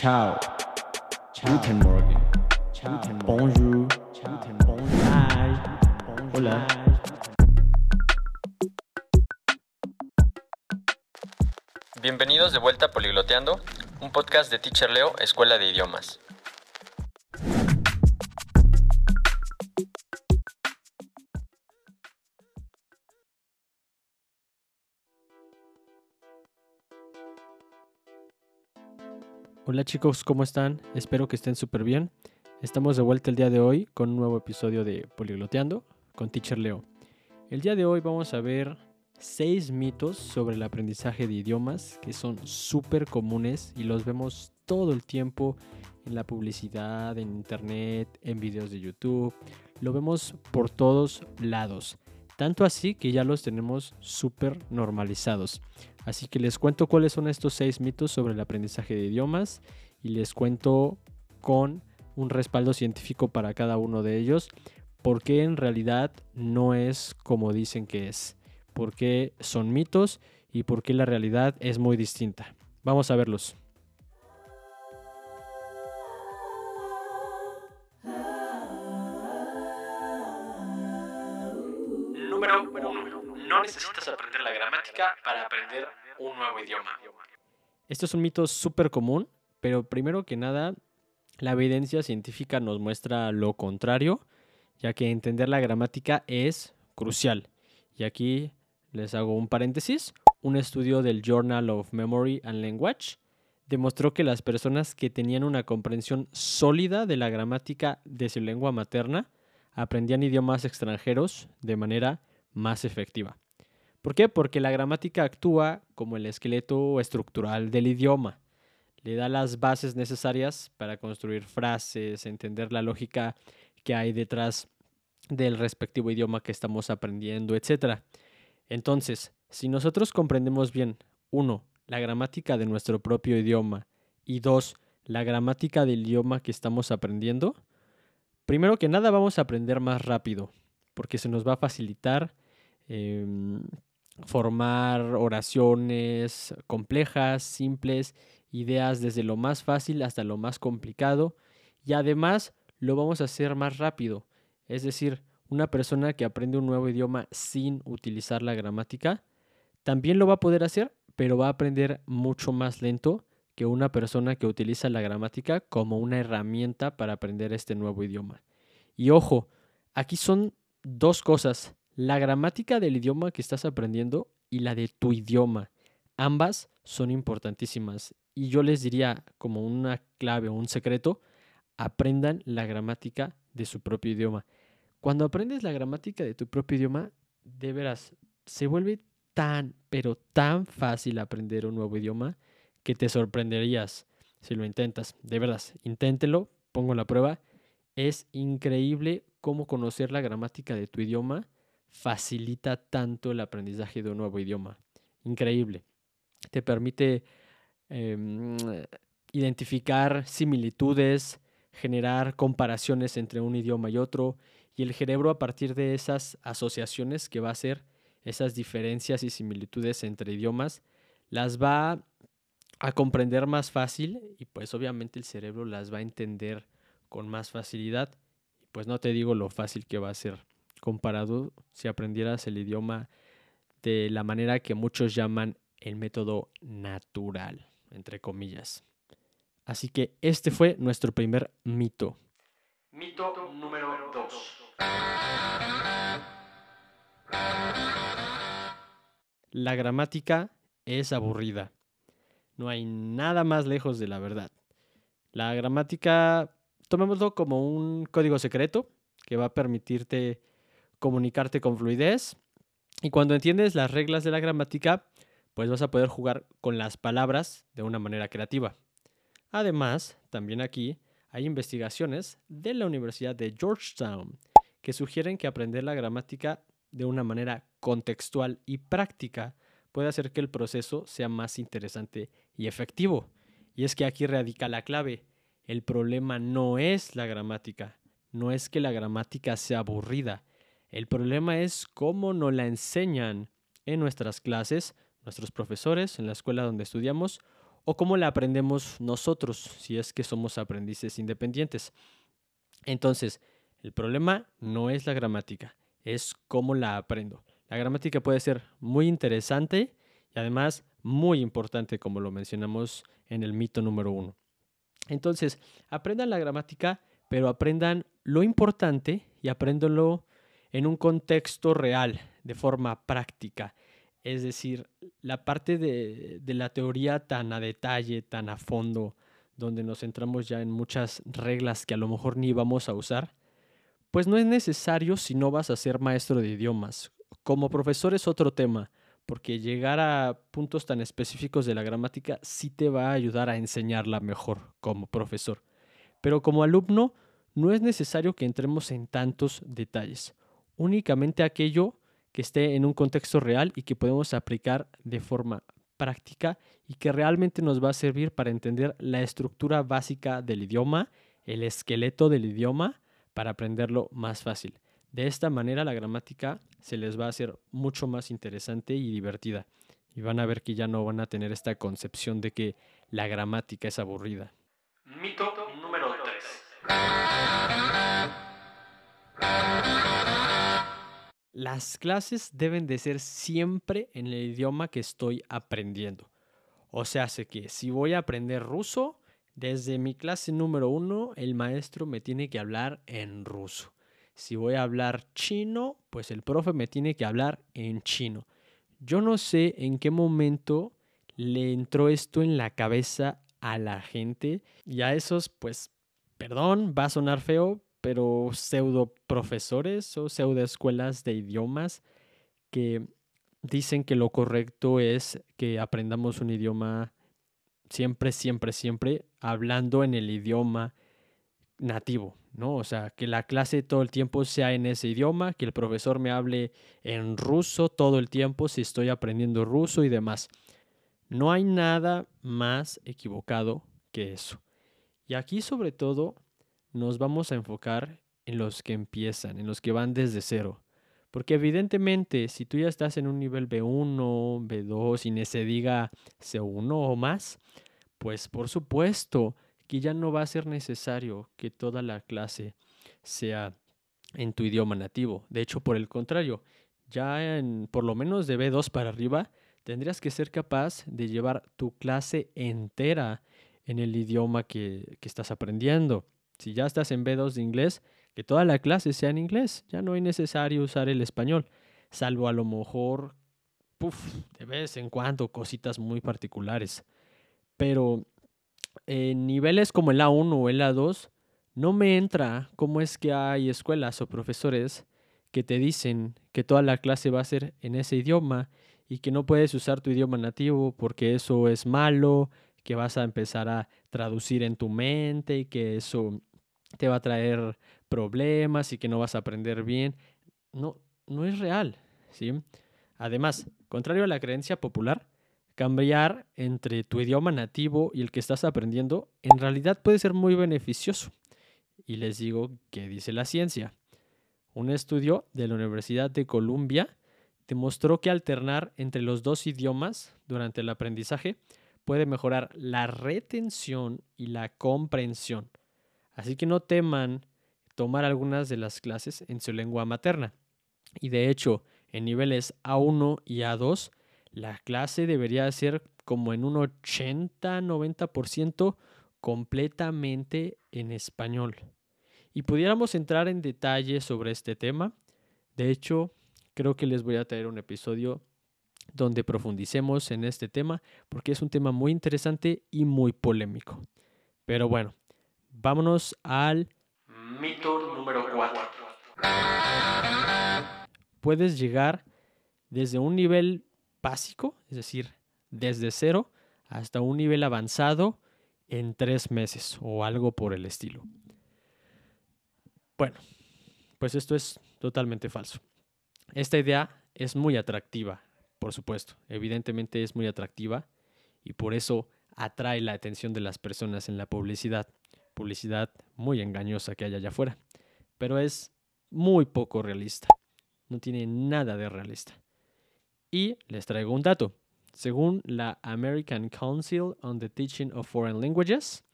Ciao. Guten Morgen. Bonjour. Hi. Hola. Bienvenidos de vuelta a Poligloteando, un podcast de Teacher Leo, Escuela de Idiomas. Hola chicos, ¿cómo están? Espero que estén súper bien. Estamos de vuelta el día de hoy con un nuevo episodio de Poligloteando con Teacher Leo. El día de hoy vamos a ver seis mitos sobre el aprendizaje de idiomas que son súper comunes y los vemos todo el tiempo en la publicidad, en internet, en videos de YouTube. Lo vemos por todos lados. Tanto así que ya los tenemos súper normalizados. Así que les cuento cuáles son estos seis mitos sobre el aprendizaje de idiomas y les cuento con un respaldo científico para cada uno de ellos, porque en realidad no es como dicen que es, porque son mitos y porque la realidad es muy distinta. Vamos a verlos. Número 1. No necesitas aprender la gramática para aprender un nuevo idioma. Esto es un mito súper común, pero primero que nada, la evidencia científica nos muestra lo contrario, ya que entender la gramática es crucial. Y aquí les hago un paréntesis. Un estudio del Journal of Memory and Language demostró que las personas que tenían una comprensión sólida de la gramática de su lengua materna aprendían idiomas extranjeros de manera más efectiva. ¿Por qué? Porque la gramática actúa como el esqueleto estructural del idioma. Le da las bases necesarias para construir frases, entender la lógica que hay detrás del respectivo idioma que estamos aprendiendo, etc. Entonces, si nosotros comprendemos bien, uno, la gramática de nuestro propio idioma y dos, la gramática del idioma que estamos aprendiendo, primero que nada vamos a aprender más rápido, porque se nos va a facilitar eh, formar oraciones complejas, simples, ideas desde lo más fácil hasta lo más complicado y además lo vamos a hacer más rápido. Es decir, una persona que aprende un nuevo idioma sin utilizar la gramática también lo va a poder hacer, pero va a aprender mucho más lento que una persona que utiliza la gramática como una herramienta para aprender este nuevo idioma. Y ojo, aquí son dos cosas la gramática del idioma que estás aprendiendo y la de tu idioma. Ambas son importantísimas y yo les diría como una clave o un secreto, aprendan la gramática de su propio idioma. Cuando aprendes la gramática de tu propio idioma, de veras, se vuelve tan, pero tan fácil aprender un nuevo idioma que te sorprenderías si lo intentas. De veras, inténtelo, pongo la prueba. Es increíble cómo conocer la gramática de tu idioma facilita tanto el aprendizaje de un nuevo idioma. Increíble. Te permite em, identificar similitudes, generar comparaciones entre un idioma y otro, y el cerebro a partir de esas asociaciones que va a hacer, esas diferencias y similitudes entre idiomas, las va a comprender más fácil y pues obviamente el cerebro las va a entender con más facilidad. Y pues no te digo lo fácil que va a ser comparado si aprendieras el idioma de la manera que muchos llaman el método natural, entre comillas. Así que este fue nuestro primer mito. Mito número 2. La gramática es aburrida. No hay nada más lejos de la verdad. La gramática, tomémoslo como un código secreto que va a permitirte comunicarte con fluidez. Y cuando entiendes las reglas de la gramática, pues vas a poder jugar con las palabras de una manera creativa. Además, también aquí hay investigaciones de la Universidad de Georgetown que sugieren que aprender la gramática de una manera contextual y práctica puede hacer que el proceso sea más interesante y efectivo. Y es que aquí radica la clave. El problema no es la gramática, no es que la gramática sea aburrida, el problema es cómo nos la enseñan en nuestras clases, nuestros profesores, en la escuela donde estudiamos, o cómo la aprendemos nosotros, si es que somos aprendices independientes. Entonces, el problema no es la gramática, es cómo la aprendo. La gramática puede ser muy interesante y además muy importante, como lo mencionamos en el mito número uno. Entonces, aprendan la gramática, pero aprendan lo importante y apréndanlo en un contexto real, de forma práctica. Es decir, la parte de, la teoría tan a detalle, tan a fondo, donde nos centramos ya en muchas reglas que a lo mejor ni vamos a usar, pues no es necesario si no vas a ser maestro de idiomas. Como profesor es otro tema, porque llegar a puntos tan específicos de la gramática sí te va a ayudar a enseñarla mejor como profesor. Pero como alumno no es necesario que entremos en tantos detalles, únicamente aquello que esté en un contexto real y que podemos aplicar de forma práctica y que realmente nos va a servir para entender la estructura básica del idioma, el esqueleto del idioma, para aprenderlo más fácil. De esta manera la gramática se les va a hacer mucho más interesante y divertida. Y van a ver que ya no van a tener esta concepción de que la gramática es aburrida. Mito número 3. Las clases deben de ser siempre en el idioma que estoy aprendiendo. O sea, sé que si voy a aprender ruso, desde mi clase número uno, el maestro me tiene que hablar en ruso. Si voy a hablar chino, pues el profe me tiene que hablar en chino. Yo no sé en qué momento le entró esto en la cabeza a la gente y a esos, pues, perdón, va a sonar feo, pero pseudo profesores o pseudo escuelas de idiomas que dicen que lo correcto es que aprendamos un idioma siempre, siempre, siempre hablando en el idioma nativo, ¿no? O sea, que la clase todo el tiempo sea en ese idioma, que el profesor me hable en ruso todo el tiempo si estoy aprendiendo ruso y demás. No hay nada más equivocado que eso. Y aquí sobre todo nos vamos a enfocar en los que empiezan, en los que van desde cero. Porque evidentemente, si tú ya estás en un nivel B1, B2 y se diga C1 o más, pues por supuesto que ya no va a ser necesario que toda la clase sea en tu idioma nativo. De hecho, por el contrario, ya en por lo menos de B2 para arriba, tendrías que ser capaz de llevar tu clase entera en el idioma que, que estás aprendiendo. Si ya estás en B2 de inglés, que toda la clase sea en inglés. Ya no es necesario usar el español, salvo a lo mejor, de vez en cuando, cositas muy particulares. Pero en niveles como el A1 o el A2, no me entra cómo es que hay escuelas o profesores que te dicen que toda la clase va a ser en ese idioma y que no puedes usar tu idioma nativo porque eso es malo, que vas a empezar a traducir en tu mente y que eso te va a traer problemas y que no vas a aprender bien. No, no es real, ¿sí? Además, contrario a la creencia popular, cambiar entre tu idioma nativo y el que estás aprendiendo en realidad puede ser muy beneficioso. Y les digo que dice la ciencia. Un estudio de la Universidad de Columbia demostró que alternar entre los dos idiomas durante el aprendizaje puede mejorar la retención y la comprensión Así que no teman tomar algunas de las clases en su lengua materna. Y de hecho, en niveles A1 y A2, la clase debería ser como en un 80-90% completamente en español. Y pudiéramos entrar en detalle sobre este tema. De hecho, creo que les voy a traer un episodio donde profundicemos en este tema porque es un tema muy interesante y muy polémico. Pero bueno, Vámonos al mito número 4. Puedes llegar desde un nivel básico, es decir, desde cero, hasta un nivel avanzado en tres meses o algo por el estilo. Bueno, pues esto es totalmente falso. Esta idea es muy atractiva, por supuesto, evidentemente es muy atractiva y por eso atrae la atención de las personas en la publicidad publicidad muy engañosa que hay allá afuera, pero es muy poco realista. No tiene nada de realista. Y les traigo un dato. según la American Council on the Teaching of Foreign Languages,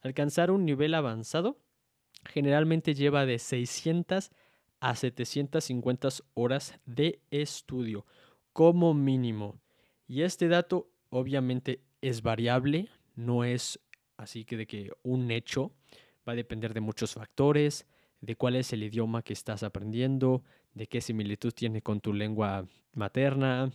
alcanzar un nivel avanzado generalmente lleva de 600 a 750 horas de estudio como mínimo. Y este dato obviamente es variable, no es así que de que un hecho va a depender de muchos factores, de cuál es el idioma que estás aprendiendo, de qué similitud tiene con tu lengua materna,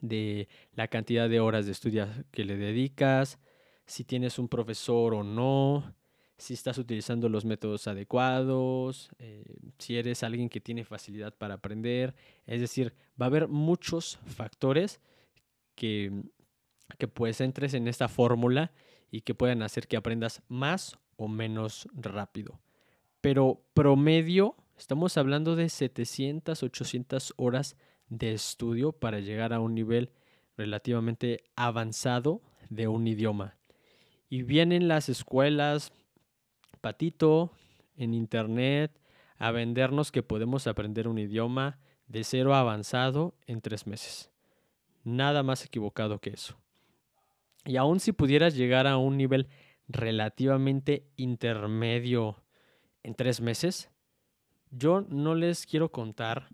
de la cantidad de horas de estudio que le dedicas, si tienes un profesor o no, si estás utilizando los métodos adecuados, eh, si eres alguien que tiene facilidad para aprender. Es decir, va a haber muchos factores que, que pues entres en esta fórmula y que puedan hacer que aprendas más o menos rápido. Pero promedio, estamos hablando de 700, 800 horas de estudio para llegar a un nivel relativamente avanzado de un idioma. Y vienen las escuelas, patito, en internet, a vendernos que podemos aprender un idioma de cero a avanzado en tres meses. Nada más equivocado que eso. Y aun si pudieras llegar a un nivel relativamente intermedio en tres meses, yo no les quiero contar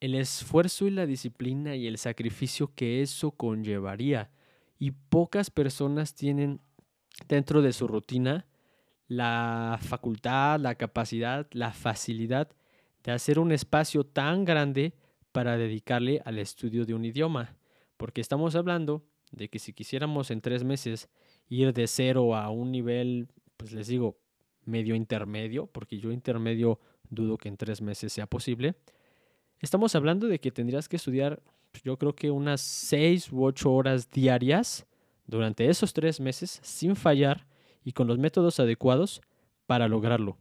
el esfuerzo y la disciplina y el sacrificio que eso conllevaría. Y pocas personas tienen dentro de su rutina la facultad, la capacidad, la facilidad de hacer un espacio tan grande para dedicarle al estudio de un idioma. Porque estamos hablando de que si quisiéramos en tres meses ir de cero a un nivel, pues les digo, medio intermedio, porque yo intermedio dudo que en tres meses sea posible, estamos hablando de que tendrías que estudiar, pues, yo creo que unas seis u ocho horas diarias durante esos tres meses sin fallar y con los métodos adecuados para lograrlo.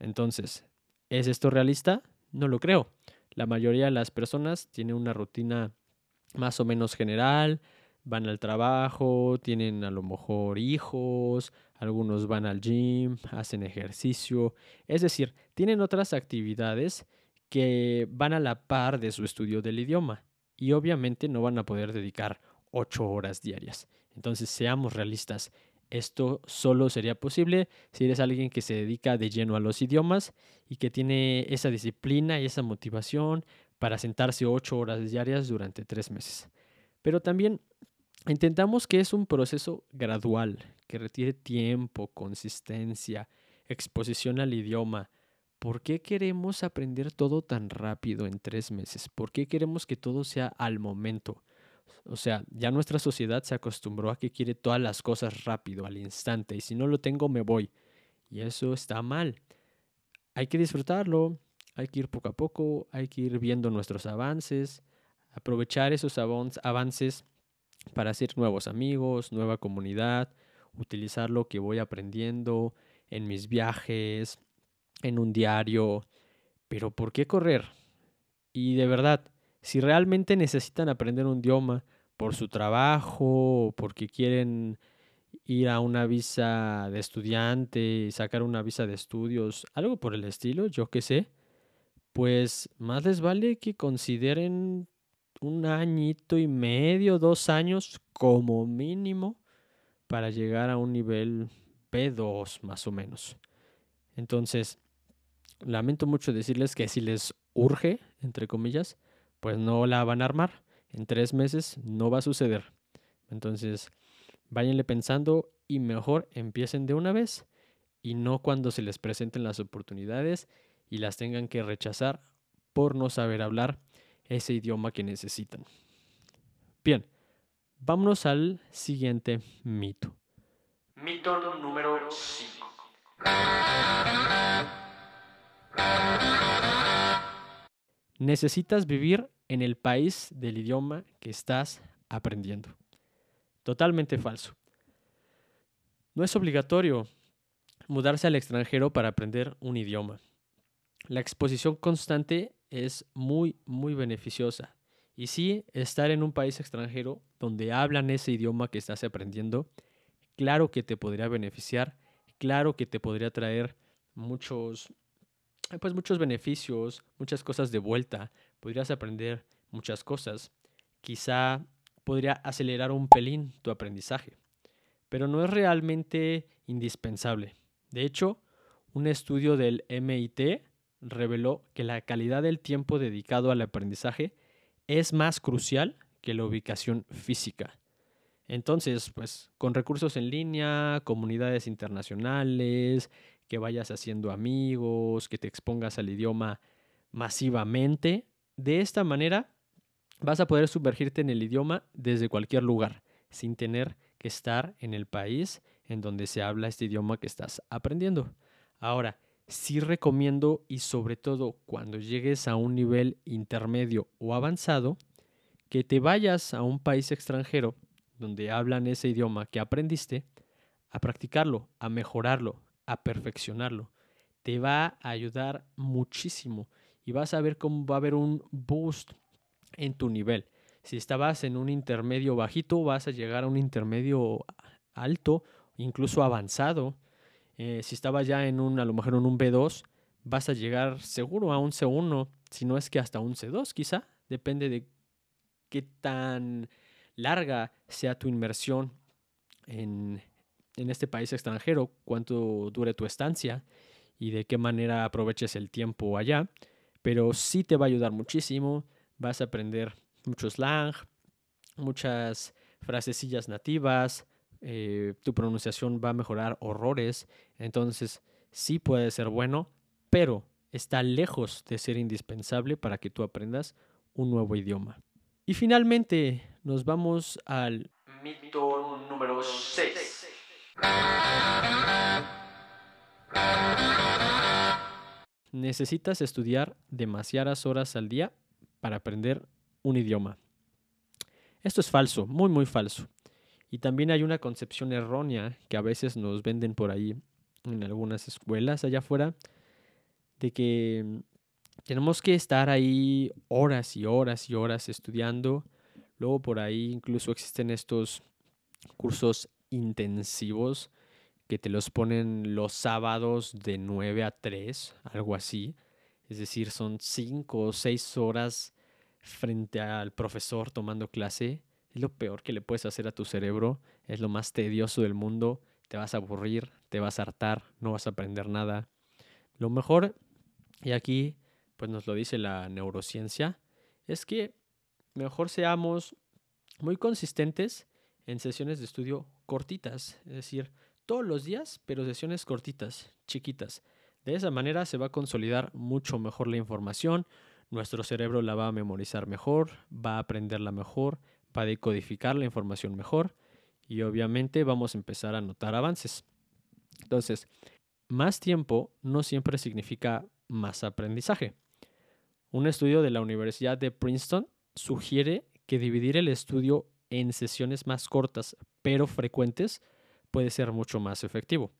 Entonces, ¿es esto realista? No lo creo. La mayoría de las personas tienen una rutina más o menos general, van al trabajo, tienen a lo mejor hijos, algunos van al gym, hacen ejercicio, es decir, tienen otras actividades que van a la par de su estudio del idioma y obviamente no van a poder dedicar ocho horas diarias. Entonces, seamos realistas, esto solo sería posible si eres alguien que se dedica de lleno a los idiomas y que tiene esa disciplina y esa motivación para sentarse ocho horas diarias durante tres meses. Pero también Intentamos que es un proceso gradual, que requiere tiempo, consistencia, exposición al idioma. ¿Por qué queremos aprender todo tan rápido en tres meses? ¿Por qué queremos que todo sea al momento? O sea, ya nuestra sociedad se acostumbró a que quiere todas las cosas rápido, al instante, y si no lo tengo me voy. Y eso está mal. Hay que disfrutarlo, hay que ir poco a poco, hay que ir viendo nuestros avances, aprovechar esos avances para hacer nuevos amigos, nueva comunidad, utilizar lo que voy aprendiendo en mis viajes, en un diario. Pero ¿por qué correr? Y de verdad, si realmente necesitan aprender un idioma por su trabajo, porque quieren ir a una visa de estudiante, sacar una visa de estudios, algo por el estilo, yo qué sé, pues más les vale que consideren un añito y medio, dos años como mínimo para llegar a un nivel P2 más o menos. Entonces, lamento mucho decirles que si les urge, entre comillas, pues no la van a armar. En tres meses no va a suceder. Entonces, váyanle pensando y mejor empiecen de una vez y no cuando se les presenten las oportunidades y las tengan que rechazar por no saber hablar ese idioma que necesitan. Bien, vámonos al siguiente mito. Mito número 5. Necesitas vivir en el país del idioma que estás aprendiendo. Totalmente falso. No es obligatorio mudarse al extranjero para aprender un idioma. La exposición constante es muy, muy beneficiosa. Y sí, estar en un país extranjero donde hablan ese idioma que estás aprendiendo, claro que te podría beneficiar, claro que te podría traer muchos, pues muchos beneficios, muchas cosas de vuelta, podrías aprender muchas cosas. Quizá podría acelerar un pelín tu aprendizaje, pero no es realmente indispensable. De hecho, un estudio del MIT reveló que la calidad del tiempo dedicado al aprendizaje es más crucial que la ubicación física. Entonces, pues con recursos en línea, comunidades internacionales, que vayas haciendo amigos, que te expongas al idioma masivamente, de esta manera vas a poder sumergirte en el idioma desde cualquier lugar, sin tener que estar en el país en donde se habla este idioma que estás aprendiendo. Ahora, sí recomiendo y sobre todo cuando llegues a un nivel intermedio o avanzado, que te vayas a un país extranjero donde hablan ese idioma que aprendiste, a practicarlo, a mejorarlo, a perfeccionarlo. Te va a ayudar muchísimo y vas a ver cómo va a haber un boost en tu nivel. Si estabas en un intermedio bajito, vas a llegar a un intermedio alto, incluso avanzado. Eh, si estabas ya en un, a lo mejor en un B2, vas a llegar seguro a un C1, si no es que hasta un C2 quizá, depende de qué tan larga sea tu inmersión en, este país extranjero, cuánto dure tu estancia y de qué manera aproveches el tiempo allá. Pero sí te va a ayudar muchísimo. Vas a aprender mucho slang, muchas frasecillas nativas, eh, tu pronunciación va a mejorar horrores. Entonces sí puede ser bueno, pero está lejos de ser indispensable para que tú aprendas un nuevo idioma. Y finalmente nos vamos al mito número 6. Necesitas estudiar demasiadas horas al día para aprender un idioma. Esto es falso, muy muy falso. Y también hay una concepción errónea que a veces nos venden por ahí en algunas escuelas allá afuera, de que tenemos que estar ahí horas y horas y horas estudiando. Luego por ahí incluso existen estos cursos intensivos que te los ponen los sábados de 9 a 3, algo así. Es decir, son 5 o 6 horas frente al profesor tomando clase. Lo peor que le puedes hacer a tu cerebro. Es lo más tedioso del mundo. Te vas a aburrir, te vas a hartar, no vas a aprender nada. Lo mejor, y aquí pues nos lo dice la neurociencia, es que mejor seamos muy consistentes en sesiones de estudio cortitas, es decir, todos los días, pero sesiones cortitas, chiquitas. De esa manera se va a consolidar mucho mejor la información, nuestro cerebro la va a memorizar mejor, va a aprenderla mejor, va a decodificar la información mejor y obviamente vamos a empezar a notar avances. Entonces, más tiempo no siempre significa más aprendizaje. Un estudio de la Universidad de Princeton sugiere que dividir el estudio en sesiones más cortas pero frecuentes puede ser mucho más efectivo.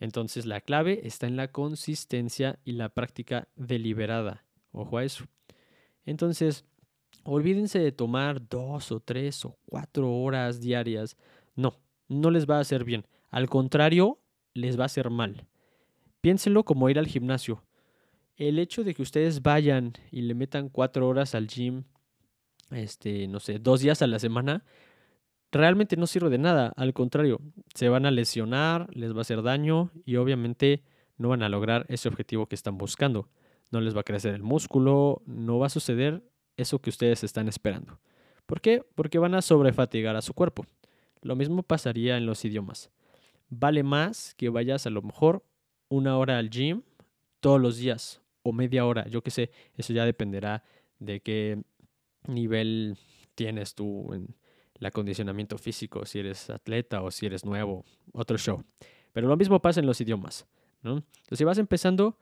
Entonces la clave está en la consistencia y la práctica deliberada. Ojo a eso. Entonces, olvídense de tomar dos o tres o cuatro horas diarias. No, no les va a hacer bien. Al contrario, les va a hacer mal. Piénsenlo como ir al gimnasio el hecho de que ustedes vayan y le metan cuatro horas al gym, este, no sé, dos días a la semana, realmente no sirve de nada. Al contrario, se van a lesionar, les va a hacer daño y obviamente no van a lograr ese objetivo que están buscando. No les va a crecer el músculo, no va a suceder eso que ustedes están esperando. ¿Por qué? Porque van a sobrefatigar a su cuerpo. Lo mismo pasaría en los idiomas. Vale más que vayas a lo mejor una hora al gym todos los días o media hora, yo qué sé, eso ya dependerá de qué nivel tienes tú en el acondicionamiento físico, si eres atleta o si eres nuevo, otro show. Pero lo mismo pasa en los idiomas, ¿no? Entonces, si vas empezando,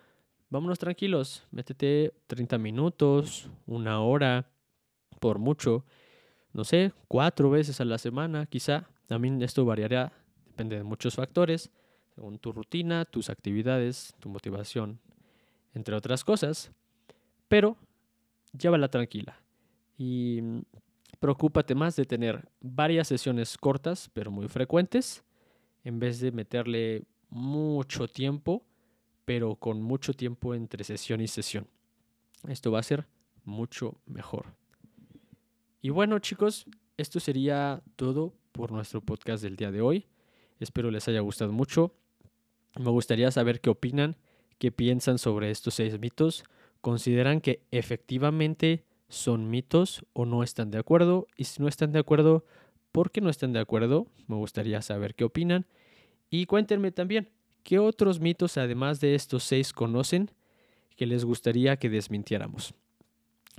vámonos tranquilos, métete 30 minutos, una hora, por mucho, no sé, cuatro veces a la semana, quizá. También esto variará, depende de muchos factores, según tu rutina, tus actividades, tu motivación, entre otras cosas, pero llévala tranquila y mm, preocúpate más de tener varias sesiones cortas pero muy frecuentes en vez de meterle mucho tiempo pero con mucho tiempo entre sesión y sesión. Esto va a ser mucho mejor. Y bueno chicos, esto sería todo por nuestro podcast del día de hoy. Espero les haya gustado mucho. Me gustaría saber qué opinan, qué piensan sobre estos seis mitos. ¿Consideran que efectivamente son mitos o no están de acuerdo? Y si no están de acuerdo, ¿por qué no están de acuerdo? Me gustaría saber qué opinan. Y cuéntenme también, ¿qué otros mitos además de estos seis conocen que les gustaría que desmintiéramos?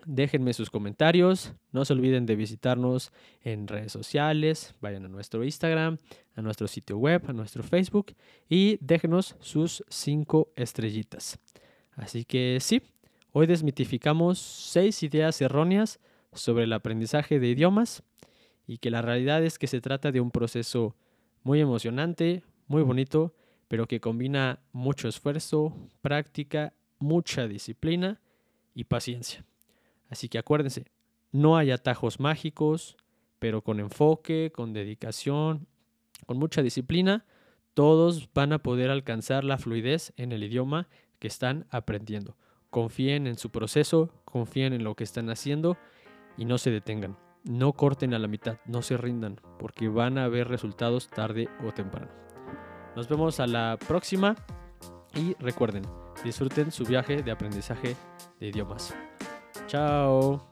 Déjenme sus comentarios. No se olviden de visitarnos en redes sociales. Vayan a nuestro Instagram, a nuestro sitio web, a nuestro Facebook y déjenos sus cinco estrellitas. Así que sí, hoy desmitificamos seis ideas erróneas sobre el aprendizaje de idiomas y que la realidad es que se trata de un proceso muy emocionante, muy bonito, pero que combina mucho esfuerzo, práctica, mucha disciplina y paciencia. Así que acuérdense, no hay atajos mágicos, pero con enfoque, con dedicación, con mucha disciplina, todos van a poder alcanzar la fluidez en el idioma que están aprendiendo. Confíen en su proceso, confíen en lo que están haciendo y no se detengan. No corten a la mitad, no se rindan, porque van a ver resultados tarde o temprano. Nos vemos a la próxima y recuerden, disfruten su viaje de aprendizaje de idiomas. Chao.